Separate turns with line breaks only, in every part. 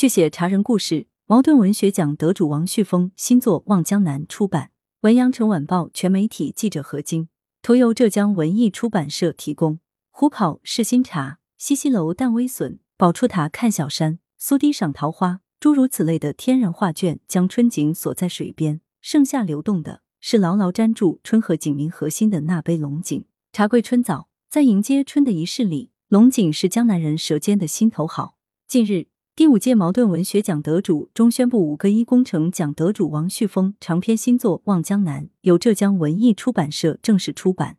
续写茶人故事，茅盾文学奖得主王旭峰新作《望江南》出版。文阳城晚报全媒体记者何晶，图由浙江文艺出版社提供。虎跑是新茶，西溪楼淡微笋，宝出塔看小山，苏堤赏桃花，诸如此类的天然画卷，将春景锁在水边，盛夏流动的是牢牢粘住春和景明核心的那杯龙井。茶桂春早，在迎接春的仪式里，龙井是江南人舌尖的心头好。近日。第五届茅盾文学奖得主中宣部，五个一工程奖得主王旭峰长篇新作《望江南》由浙江文艺出版社正式出版。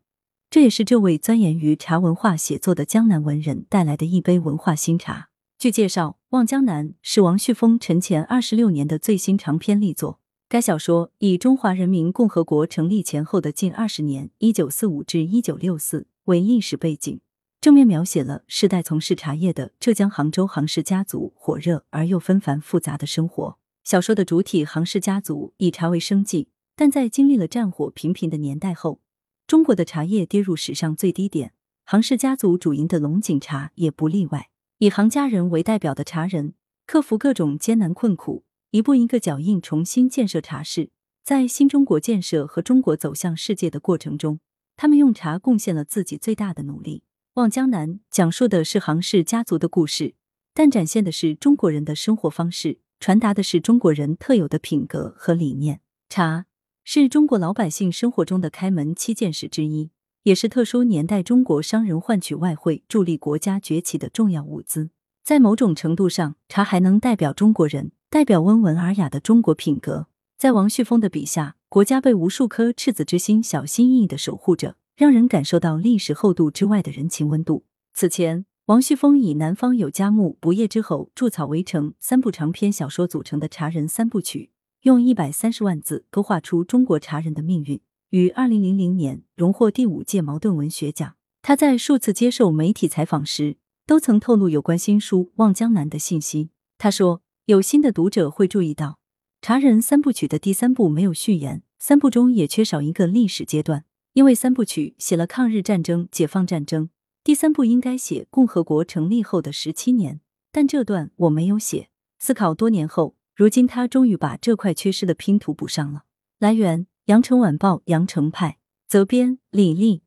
这也是这位钻研于茶文化写作的江南文人带来的一杯文化新茶。据介绍，《望江南》是王旭峰沉潜二十六年的最新长篇力作。该小说以中华人民共和国成立前后的近二十年（一九四五至一九六四）为历史背景。正面描写了世代从事茶叶的浙江杭州杭氏家族火热而又纷繁复杂的生活。小说的主体杭氏家族以茶为生计，但在经历了战火频频的年代后，中国的茶叶跌入史上最低点。杭氏家族主营的龙井茶也不例外。以杭家人为代表的茶人，克服各种艰难困苦，一步一个脚印，重新建设茶室。在新中国建设和中国走向世界的过程中，他们用茶贡献了自己最大的努力。望江南讲述的是杭氏家族的故事，但展现的是中国人的生活方式，传达的是中国人特有的品格和理念。茶是中国老百姓生活中的开门七件事之一，也是特殊年代中国商人换取外汇、助力国家崛起的重要物资。在某种程度上，茶还能代表中国人，代表温文尔雅的中国品格。在王旭峰的笔下，国家被无数颗赤子之心小心翼翼的守护着。让人感受到历史厚度之外的人情温度。此前，王旭峰以《南方有佳木》《不夜之后》《筑草围城》三部长篇小说组成的茶人三部曲，用一百三十万字勾画出中国茶人的命运。于二零零零年荣获第五届茅盾文学奖。他在数次接受媒体采访时，都曾透露有关新书《望江南》的信息。他说：“有新的读者会注意到，《茶人三部曲》的第三部没有序言，三部中也缺少一个历史阶段。”因为三部曲写了抗日战争、解放战争，第三部应该写共和国成立后的十七年，但这段我没有写。思考多年后，如今他终于把这块缺失的拼图补上了。来源：羊城晚报·羊城派，责编：李丽。